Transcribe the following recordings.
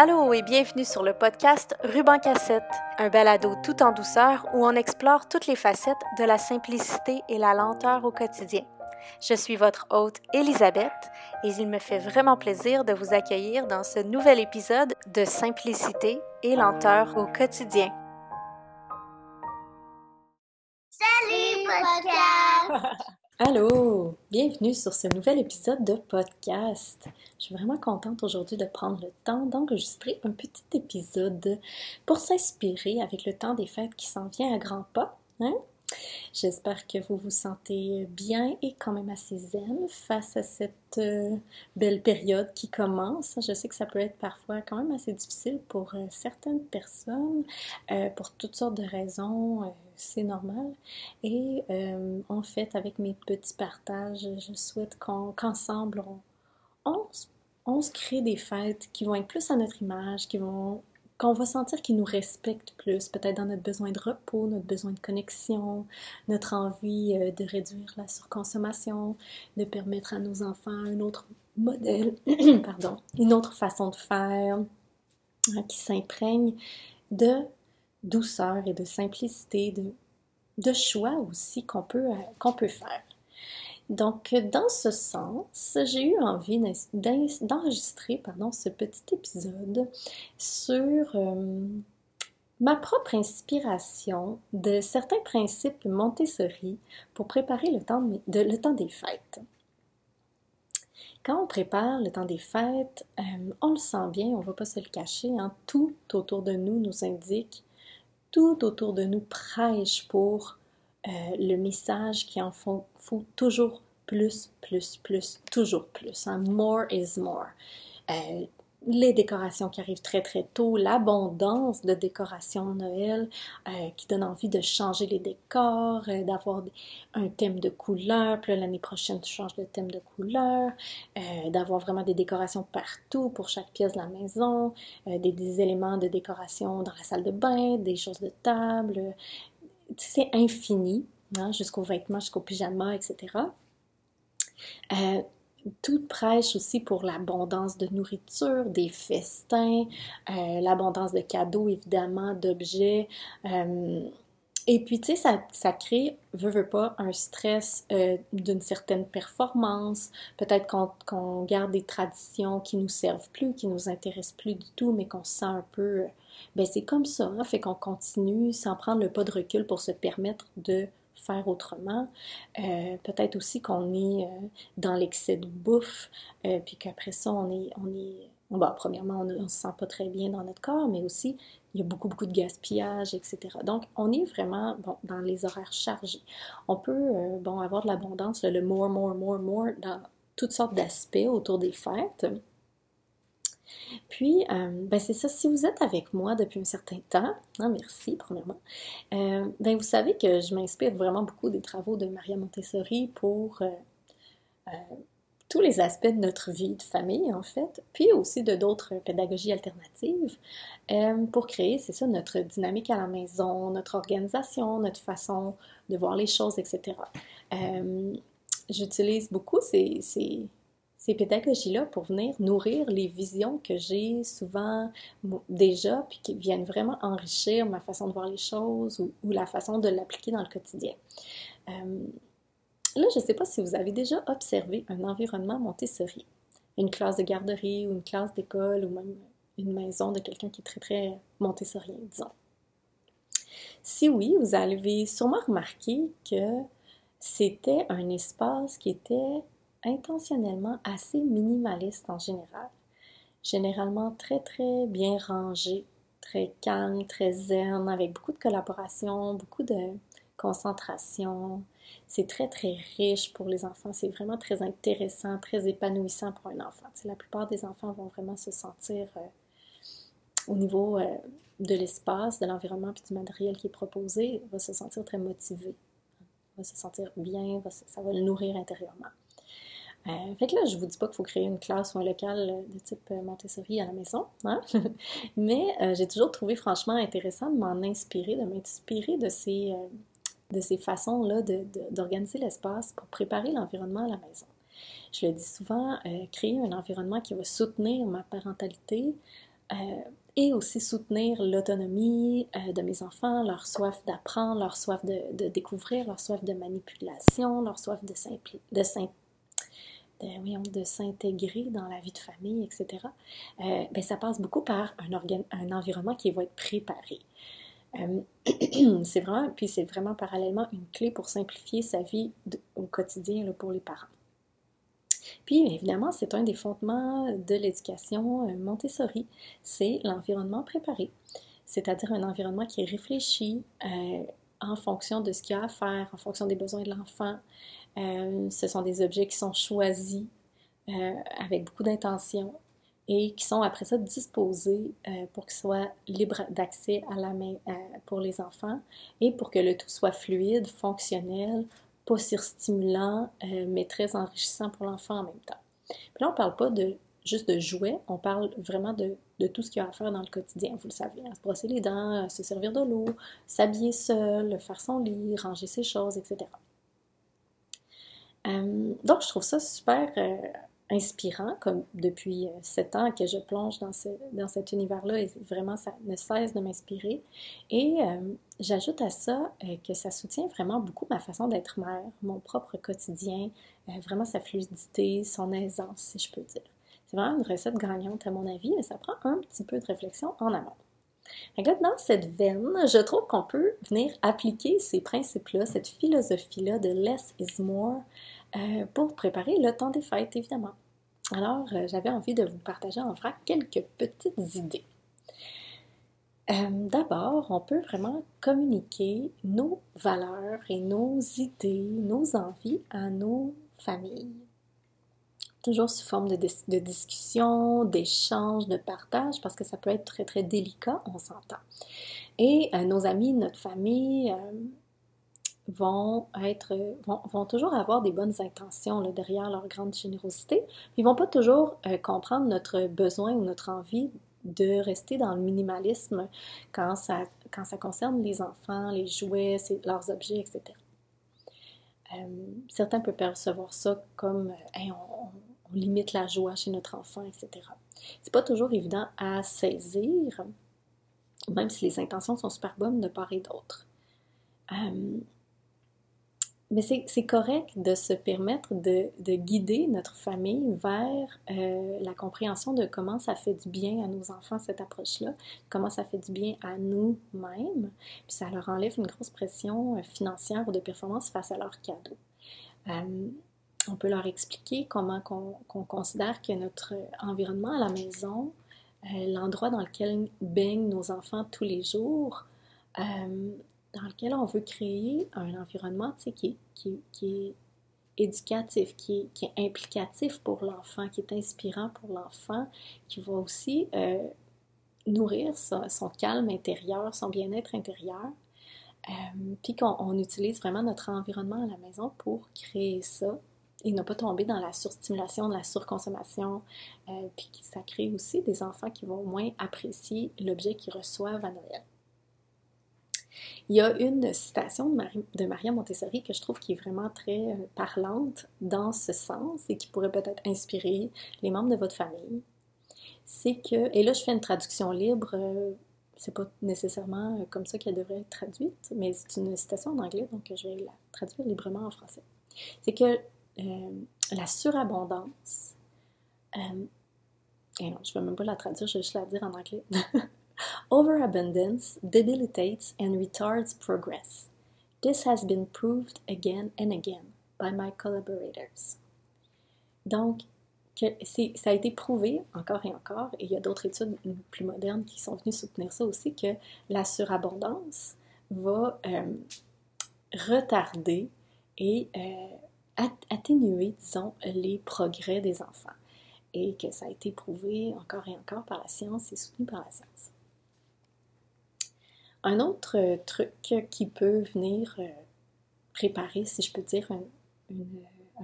Allô et bienvenue sur le podcast Ruban Cassette, un balado tout en douceur où on explore toutes les facettes de la simplicité et la lenteur au quotidien. Je suis votre hôte Elisabeth et il me fait vraiment plaisir de vous accueillir dans ce nouvel épisode de Simplicité et lenteur au quotidien. Salut podcast! Allô, bienvenue sur ce nouvel épisode de podcast. Je suis vraiment contente aujourd'hui de prendre le temps d'enregistrer un petit épisode pour s'inspirer avec le temps des fêtes qui s'en vient à grands pas. Hein? J'espère que vous vous sentez bien et quand même assez zen face à cette euh, belle période qui commence. Je sais que ça peut être parfois quand même assez difficile pour euh, certaines personnes, euh, pour toutes sortes de raisons, c'est normal. Et en fait, avec mes petits partages, je souhaite qu'ensemble, on, on se crée des fêtes qui vont être plus à notre image, qui vont qu'on va sentir qu'ils nous respectent plus, peut-être dans notre besoin de repos, notre besoin de connexion, notre envie euh, de réduire la surconsommation, de permettre à nos enfants un autre modèle, pardon, une autre façon de faire, hein, qui s'imprègne de douceur et de simplicité, de, de choix aussi qu'on peut, euh, qu'on peut faire. Donc, dans ce sens, j'ai eu envie d'enregistrer pardon, ce petit épisode sur euh, ma propre inspiration de certains principes Montessori pour préparer le temps, des fêtes. Quand on prépare le temps des fêtes, euh, on le sent bien, on ne va pas se le cacher, hein, tout autour de nous nous indique, tout autour de nous prêche pour euh, le message qui en faut, toujours plus, plus, plus, toujours plus. Hein. More is more. Euh, les décorations qui arrivent très très tôt, l'abondance de décorations de Noël euh, qui donne envie de changer les décors, d'avoir un thème de couleur, puis l'année prochaine tu changes le thème de couleur, d'avoir vraiment des décorations partout pour chaque pièce de la maison, des, éléments de décoration dans la salle de bain, des choses de table, c'est infini, hein, jusqu'aux vêtements, jusqu'au pyjama, etc. Euh, tout prêche aussi pour l'abondance de nourriture, des festins, euh, l'abondance de cadeaux, évidemment, d'objets. Euh, et puis, tu sais, ça, ça, crée, veut, veut pas, un stress d'une certaine performance. Peut-être qu'on garde des traditions qui nous servent plus, qui nous intéressent plus du tout, mais qu'on se sent un peu ben c'est comme ça, hein, fait qu'on continue sans prendre le pas de recul pour se permettre de faire autrement. Euh, peut-être aussi qu'on est euh, dans l'excès de bouffe, euh, puis qu'après ça, on est, on est bon, premièrement, on ne se sent pas très bien dans notre corps, mais aussi, il y a beaucoup, beaucoup de gaspillage, etc. Donc, on est vraiment bon, dans les horaires chargés. On peut bon, avoir de l'abondance, le more, more, more, more, dans toutes sortes d'aspects autour des fêtes. Puis, euh, ben c'est ça, si vous êtes avec moi depuis un certain temps, hein, merci premièrement, euh, ben vous savez que je m'inspire vraiment beaucoup des travaux de Maria Montessori pour euh, tous les aspects de notre vie de famille, en fait, puis aussi de d'autres pédagogies alternatives pour créer, c'est ça, notre dynamique à la maison, notre organisation, notre façon de voir les choses, etc. J'utilise beaucoup ces ces pédagogies-là pour venir nourrir les visions que j'ai souvent déjà, puis qui viennent vraiment enrichir ma façon de voir les choses ou, la façon de l'appliquer dans le quotidien. Euh, là, je ne sais pas si vous avez déjà observé un environnement Montessori, une classe de garderie ou une classe d'école ou même une maison de quelqu'un qui est très, très montessorien, disons. Si oui, vous avez sûrement remarqué que c'était un espace qui était intentionnellement assez minimaliste en général. Généralement très très bien rangé, très calme, très zen, avec beaucoup de collaboration, beaucoup de concentration. C'est très très riche pour les enfants, c'est vraiment très intéressant, très épanouissant pour un enfant. la plupart des enfants vont vraiment se sentir euh, au niveau euh, de l'espace, de l'environnement et du matériel qui est proposé, va se sentir très motivé, va se sentir bien, ça va le nourrir intérieurement. Euh, fait là, je vous dis pas qu'il faut créer une classe ou un local de type euh, Montessori à la maison, hein? mais euh, j'ai toujours trouvé franchement intéressant de m'en inspirer, de m'inspirer de ces, de ces façons-là d'organiser l'espace pour préparer l'environnement à la maison. Je le dis souvent, créer un environnement qui va soutenir ma parentalité et aussi soutenir l'autonomie de mes enfants, leur soif d'apprendre, leur soif de, découvrir, leur soif de manipulation, leur soif de, de, de, de s'intégrer dans la vie de famille, etc., euh, ben, ça passe beaucoup par un, un environnement qui va être préparé. Euh, c'est vraiment, puis c'est vraiment parallèlement une clé pour simplifier sa vie au quotidien pour les parents. Puis évidemment, c'est un des fondements de l'éducation euh, Montessori, c'est l'environnement préparé, c'est-à-dire un environnement qui est réfléchi en fonction de ce qu'il y a à faire, en fonction des besoins de l'enfant, euh, ce sont des objets qui sont choisis euh, avec beaucoup d'intention et qui sont après ça disposés euh, pour qu'ils soient libres d'accès à la main pour les enfants et pour que le tout soit fluide, fonctionnel, pas surstimulant, mais très enrichissant pour l'enfant en même temps. Puis là, on ne parle pas de juste de jouets, on parle vraiment de, tout ce qu'il y a à faire dans le quotidien, vous le savez, hein, se brosser les dents, se servir de l'eau, s'habiller seul, faire son lit, ranger ses choses, etc. Euh, donc, je trouve ça super euh, inspirant, comme depuis euh, sept ans que je plonge dans, ce, dans cet univers-là et vraiment, ça ne cesse de m'inspirer. Et j'ajoute à ça que ça soutient vraiment beaucoup ma façon d'être mère, mon propre quotidien, vraiment sa fluidité, son aisance, si je peux dire. C'est vraiment une recette gagnante à mon avis, mais ça prend un petit peu de réflexion en amont. là, dans cette veine, je trouve qu'on peut venir appliquer ces principes-là, cette philosophie-là de less is more euh, pour préparer le temps des fêtes, évidemment. Alors, euh, j'avais envie de vous partager en vrac quelques petites idées. Euh, d'abord, on peut vraiment communiquer nos valeurs et nos idées, nos envies à nos familles. Toujours sous forme de, de discussion, d'échange, de partage, parce que ça peut être très très délicat, on s'entend. Et nos amis, notre famille, vont être vont, toujours avoir des bonnes intentions derrière leur grande générosité. Ils vont pas toujours euh, comprendre notre besoin ou notre envie de rester dans le minimalisme quand ça, quand ça concerne les enfants, les jouets, leurs objets, etc. Euh, certains peuvent percevoir ça comme euh, on, on, limite la joie chez notre enfant, etc. C'est pas toujours évident à saisir, même si les intentions sont super bonnes de part et d'autre. Mais c'est correct de se permettre de, guider notre famille vers euh, la compréhension de comment ça fait du bien à nos enfants, cette approche-là, comment ça fait du bien à nous-mêmes, puis ça leur enlève une grosse pression euh, financière ou de performance face à leurs cadeaux. Euh, on peut leur expliquer comment qu'on considère que notre environnement à la maison, l'endroit dans lequel baignent nos enfants tous les jours, dans lequel on veut créer un environnement qui, est éducatif, qui est, implicatif pour l'enfant, qui est inspirant pour l'enfant, qui va aussi euh, nourrir son, calme intérieur, son bien-être intérieur. Euh, puis qu'on utilise vraiment notre environnement à la maison pour créer ça et ne pas tomber dans la surstimulation, la surconsommation, euh, puis ça crée aussi des enfants qui vont moins apprécier l'objet qu'ils reçoivent à Noël. Il y a une citation de, Maria Montessori que je trouve qui est vraiment très euh, parlante dans ce sens et qui pourrait peut-être inspirer les membres de votre famille. C'est que, et là je fais une traduction libre, euh, c'est pas nécessairement euh, comme ça qu'elle devrait être traduite, mais c'est une citation en anglais, donc je vais la traduire librement en français. C'est que la surabondance, et non, je ne vais même pas la traduire, je vais juste la dire en anglais. Overabundance debilitates and retards progress. This has been proved again and again by my collaborators. Donc, que ça a été prouvé encore et encore, et il y a d'autres études plus modernes qui sont venues soutenir ça aussi, que la surabondance va euh, retarder et euh, atténuer, disons, les progrès des enfants. Et que ça a été prouvé encore et encore par la science et soutenu par la science. Un autre euh, truc qui peut venir euh, préparer, si je peux dire, un,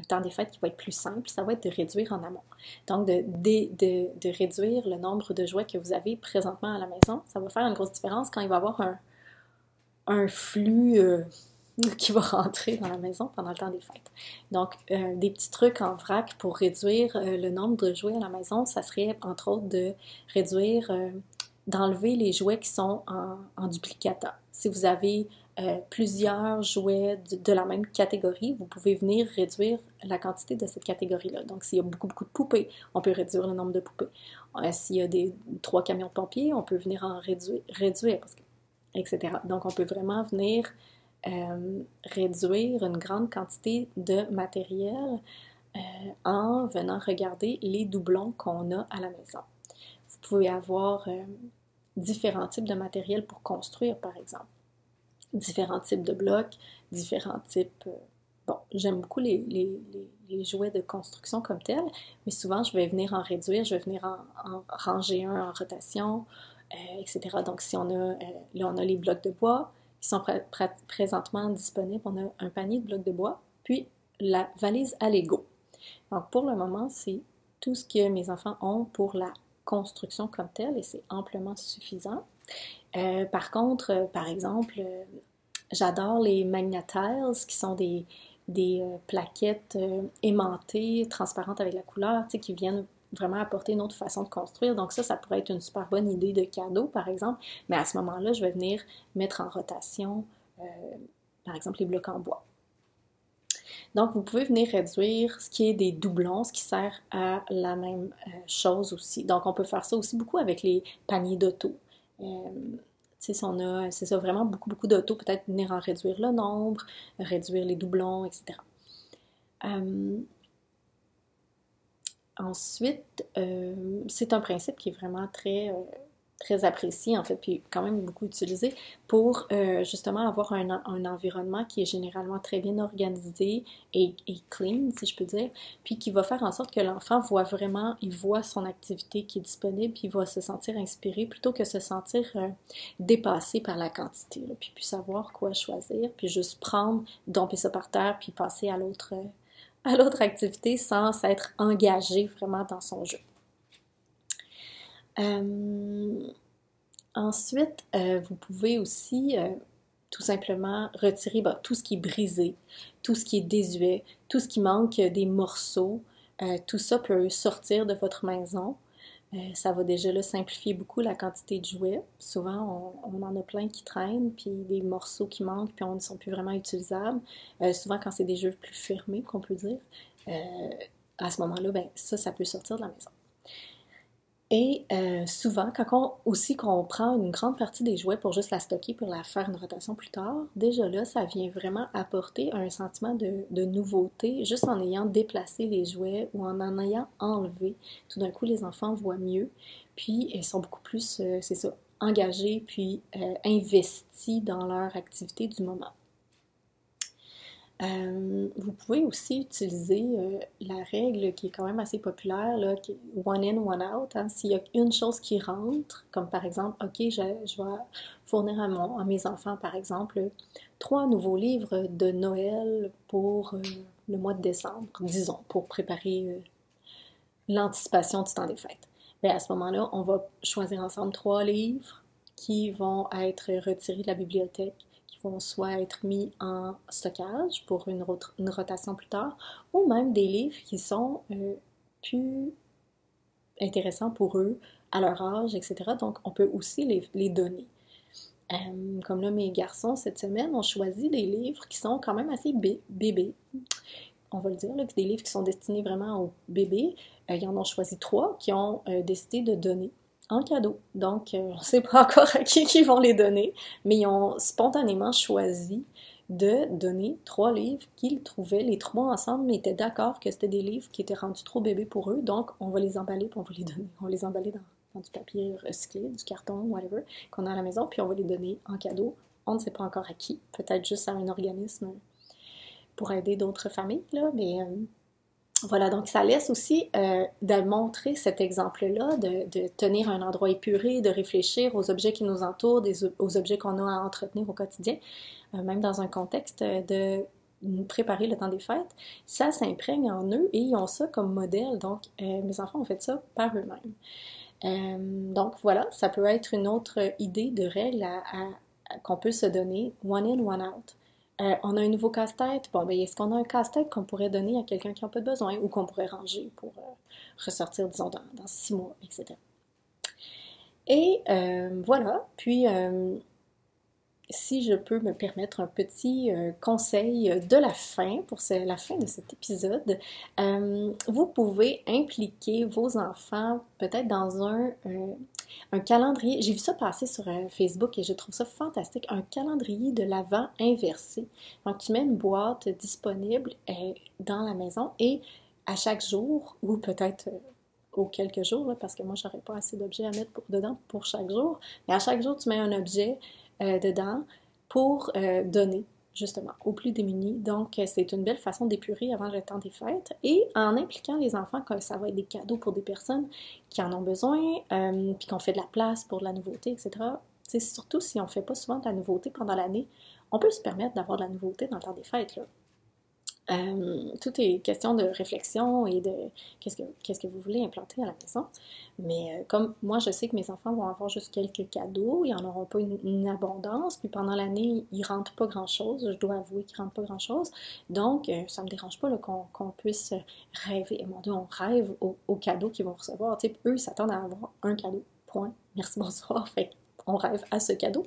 temps des fêtes qui va être plus simple, ça va être de réduire en amont. Donc, de, réduire le nombre de jouets que vous avez présentement à la maison. Ça va faire une grosse différence quand il va y avoir un, flux euh, qui va rentrer dans la maison pendant le temps des fêtes. Donc, euh, des petits trucs en vrac pour réduire euh, le nombre de jouets à la maison, ça serait entre autres de réduire, euh, d'enlever les jouets qui sont en, duplicata. Si vous avez plusieurs jouets de, la même catégorie, vous pouvez venir réduire la quantité de cette catégorie-là. Donc, s'il y a beaucoup, beaucoup de poupées, on peut réduire le nombre de poupées. s'il y a trois camions de pompiers, on peut venir en réduire, etc. Donc, on peut vraiment venir euh, réduire une grande quantité de matériel euh, en venant regarder les doublons qu'on a à la maison. Vous pouvez avoir euh, différents types de matériel pour construire, par exemple. Différents types de blocs, différents types... bon, j'aime beaucoup les, jouets de construction comme tels, mais souvent je vais venir en réduire, je vais venir en, ranger un en rotation, etc. Donc si on a, là on a les blocs de bois, qui sont présentement disponibles. On a un panier de blocs de bois, puis la valise à Lego. Donc pour le moment, c'est tout ce que mes enfants ont pour la construction comme telle et c'est amplement suffisant. Euh, par contre, euh, par exemple, euh, j'adore les magnetiles qui sont des, des plaquettes aimantées, transparentes avec la couleur, qui viennent vraiment apporter une autre façon de construire. Donc ça, ça pourrait être une super bonne idée de cadeau, par exemple. Mais à ce moment-là, je vais venir mettre en rotation, par exemple, les blocs en bois. Donc, vous pouvez venir réduire ce qui est des doublons, ce qui sert à la même euh, chose aussi. Donc, on peut faire ça aussi beaucoup avec les paniers d'auto. Euh, si on a, c'est ça, vraiment beaucoup, beaucoup d'auto, peut-être venir en réduire le nombre, réduire les doublons, etc. Ensuite, euh, c'est un principe qui est vraiment très, très apprécié, en fait, puis quand même beaucoup utilisé pour euh, justement avoir un, environnement qui est généralement très bien organisé et, clean, si je peux dire, puis qui va faire en sorte que l'enfant voit vraiment, il voit son activité qui est disponible, puis il va se sentir inspiré plutôt que se sentir dépassé par la quantité, là, puis puis savoir quoi choisir, puis juste prendre, domper ça par terre, puis passer à l'autre à l'autre activité sans s'être engagé vraiment dans son jeu. Euh, ensuite, euh, vous pouvez aussi euh, tout simplement retirer bah, tout ce qui est brisé, tout ce qui est désuet, tout ce qui manque des morceaux. tout ça peut sortir de votre maison. Ça va déjà simplifier beaucoup la quantité de jouets. Souvent, on, en a plein qui traînent, puis des morceaux qui manquent, puis on ne sont plus vraiment utilisables. Souvent, quand c'est des jeux plus fermés, qu'on peut dire, à ce moment-là, ben, ça, ça peut sortir de la maison. Et euh, souvent, quand on, aussi qu'on prend une grande partie des jouets pour juste la stocker, pour la faire une rotation plus tard, déjà là, ça vient vraiment apporter un sentiment de, nouveauté, juste en ayant déplacé les jouets ou en en ayant enlevé. Tout d'un coup, les enfants voient mieux, puis ils sont beaucoup plus, euh, c'est ça, engagés, puis euh, investis dans leur activité du moment. Euh, vous pouvez aussi utiliser euh, la règle qui est quand même assez populaire, là, qui est one in, one out. Hein. S'il y a une chose qui rentre, comme par exemple, OK, je, vais fournir à, mes enfants, par exemple, trois nouveaux livres de Noël pour euh, le mois de décembre, disons, pour préparer l'anticipation du temps des fêtes. Bien, à ce moment-là, on va choisir ensemble trois livres qui vont être retirés de la bibliothèque soit être mis en stockage pour une, rotation plus tard, ou même des livres qui sont euh, plus intéressants pour eux à leur âge, etc. Donc, on peut aussi les, donner. Euh, comme là, mes garçons, cette semaine, ont choisi des livres qui sont quand même assez bébés. On va le dire, des livres qui sont destinés vraiment aux bébés. Euh, ils en ont choisi trois qui ont décidé de donner en cadeau. Donc, euh, on ne sait pas encore à qui ils vont les donner, mais ils ont spontanément choisi de donner trois livres qu'ils trouvaient, les trois ensemble, étaient d'accord que c'était des livres qui étaient rendus trop bébés pour eux, donc on va les emballer, puis on va les donner. On va les emballer dans, du papier recyclé, du carton, whatever, qu'on a à la maison, puis on va les donner en cadeau. On ne sait pas encore à qui, peut-être juste à un organisme pour aider d'autres familles, là, mais... Euh, voilà, donc ça laisse aussi euh, de montrer cet exemple-là, de, tenir un endroit épuré, de réfléchir aux objets qui nous entourent, aux objets qu'on a à entretenir au quotidien, euh, même dans un contexte de préparer le temps des fêtes. Ça s'imprègne en eux et ils ont ça comme modèle. Donc, euh, mes enfants ont fait ça par eux-mêmes. donc voilà, ça peut être une autre idée de règle qu'on peut se donner, one in, one out. Euh, on a un nouveau casse-tête. Bon, ben, est-ce qu'on a un casse-tête qu'on pourrait donner à quelqu'un qui n'a pas de besoin ou qu'on pourrait ranger pour euh, ressortir, disons, dans, six mois, etc. Et euh, voilà. Puis, si je peux me permettre un petit conseil de la fin, pour la fin de cet épisode, vous pouvez impliquer vos enfants peut-être dans un un calendrier. J'ai vu ça passer sur euh, Facebook et je trouve ça fantastique. Un calendrier de l'avant inversé. Donc, tu mets une boîte disponible euh, dans la maison et à chaque jour, ou peut-être euh, aux quelques jours, parce que moi, j'aurais pas assez d'objets à mettre dedans pour chaque jour, mais à chaque jour, tu mets un objet dedans pour donner justement, aux plus démunis. Donc, euh, c'est une belle façon d'épurer avant le temps des fêtes. Et en impliquant les enfants, que ça va être des cadeaux pour des personnes qui en ont besoin, euh, puis qu'on fait de la place pour de la nouveauté, etc. C'est surtout si on ne fait pas souvent de la nouveauté pendant l'année, on peut se permettre d'avoir de la nouveauté dans le temps des fêtes. Là. Euh, tout est question de réflexion et de qu'est-ce que, qu'est-ce que vous voulez implanter à la maison. Mais euh, comme moi, je sais que mes enfants vont avoir juste quelques cadeaux, ils n'en auront pas une, abondance, puis pendant l'année, ils ne rentrent pas grand-chose. Je dois avouer qu'ils ne rentrent pas grand-chose. Donc, euh, ça ne me dérange pas qu'on, puisse rêver. Mon Dieu, on rêve aux, cadeaux qu'ils vont recevoir. Tu eux, ils s'attendent à avoir un cadeau. Point. Merci, bonsoir. On rêve à ce cadeau.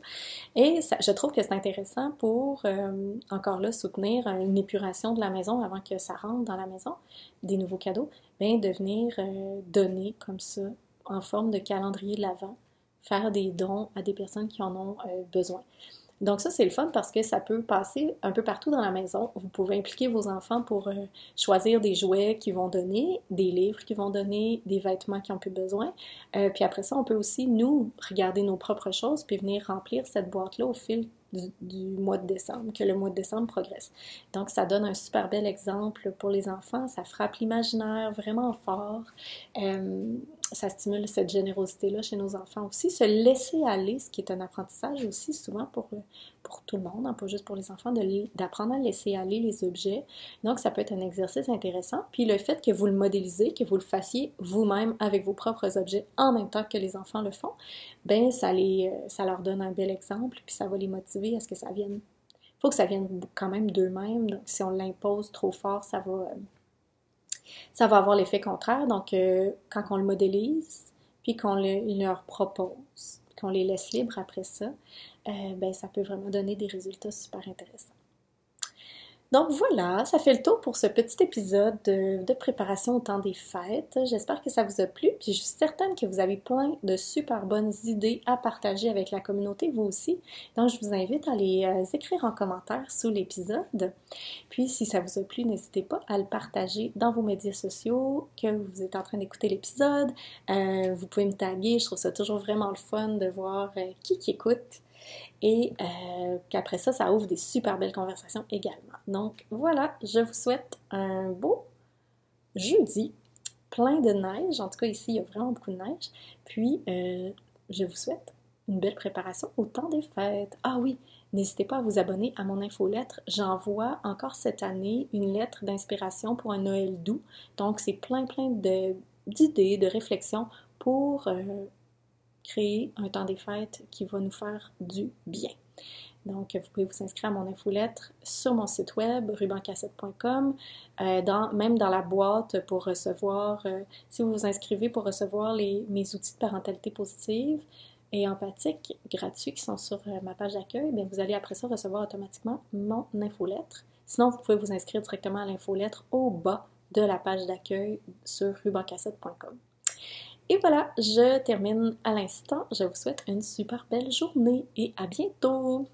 Et je trouve que c'est intéressant pour, euh, encore là, soutenir une épuration de la maison avant que ça rentre dans la maison, des nouveaux cadeaux, bien de venir euh, donner comme ça, en forme de calendrier de l'Avent, faire des dons à des personnes qui en ont euh, besoin. Donc ça, c'est le fun parce que ça peut passer un peu partout dans la maison. Vous pouvez impliquer vos enfants pour euh, choisir des jouets qu'ils vont donner, des livres qu'ils vont donner, des vêtements qui ont plus besoin. Euh, puis après ça, on peut aussi, nous, regarder nos propres choses puis venir remplir cette boîte-là au fil du, mois de décembre, que le mois de décembre progresse. Donc, ça donne un super bel exemple pour les enfants, ça frappe l'imaginaire vraiment fort. Euh, ça stimule cette générosité-là chez nos enfants aussi. Se laisser aller, ce qui est un apprentissage aussi souvent pour, pour tout le monde, hein, pas juste pour les enfants, d'apprendre à laisser aller les objets. Donc, ça peut être un exercice intéressant. Puis le fait que vous le modélisez, que vous le fassiez vous-même avec vos propres objets en même temps que les enfants le font, ben ça, les, euh, ça leur donne un bel exemple, puis ça va les motiver à ce que ça vienne. Il faut que ça vienne quand même d'eux-mêmes. Donc, si on l'impose trop fort, ça va... Ça va avoir l'effet contraire. Donc, euh, quand on le modélise, puis qu'on le, leur propose, qu'on les laisse libres après ça, euh, ben, ça peut vraiment donner des résultats super intéressants. Donc voilà, ça fait le tour pour ce petit épisode de, préparation au temps des fêtes. J'espère que ça vous a plu, puis je suis certaine que vous avez plein de super bonnes idées à partager avec la communauté, vous aussi. Donc je vous invite à les euh, écrire en commentaire sous l'épisode. Puis si ça vous a plu, n'hésitez pas à le partager dans vos médias sociaux, que vous êtes en train d'écouter l'épisode. Euh, vous pouvez me taguer, je trouve ça toujours vraiment le fun de voir euh, qui qui écoute et euh, qu'après ça, ça ouvre des super belles conversations également. Donc voilà, je vous souhaite un beau jeudi, plein de neige. En tout cas, ici, il y a vraiment beaucoup de neige. Puis, euh, je vous souhaite une belle préparation au temps des fêtes. Ah oui, n'hésitez pas à vous abonner à mon infolettre. J'envoie encore cette année une lettre d'inspiration pour un Noël doux. Donc, c'est plein, plein d'idées, de, réflexions pour euh, créer un temps des fêtes qui va nous faire du bien. Donc, vous pouvez vous inscrire à mon infolettre sur mon site web, rubancassette.com, euh, même dans la boîte pour recevoir, euh, si vous vous inscrivez pour recevoir mes outils de parentalité positive et empathique gratuits qui sont sur euh, ma page d'accueil, vous allez après ça recevoir automatiquement mon infolettre. Sinon, vous pouvez vous inscrire directement à l'infolettre au bas de la page d'accueil sur rubancassette.com. Et voilà, je termine à l'instant. Je vous souhaite une super belle journée et à bientôt!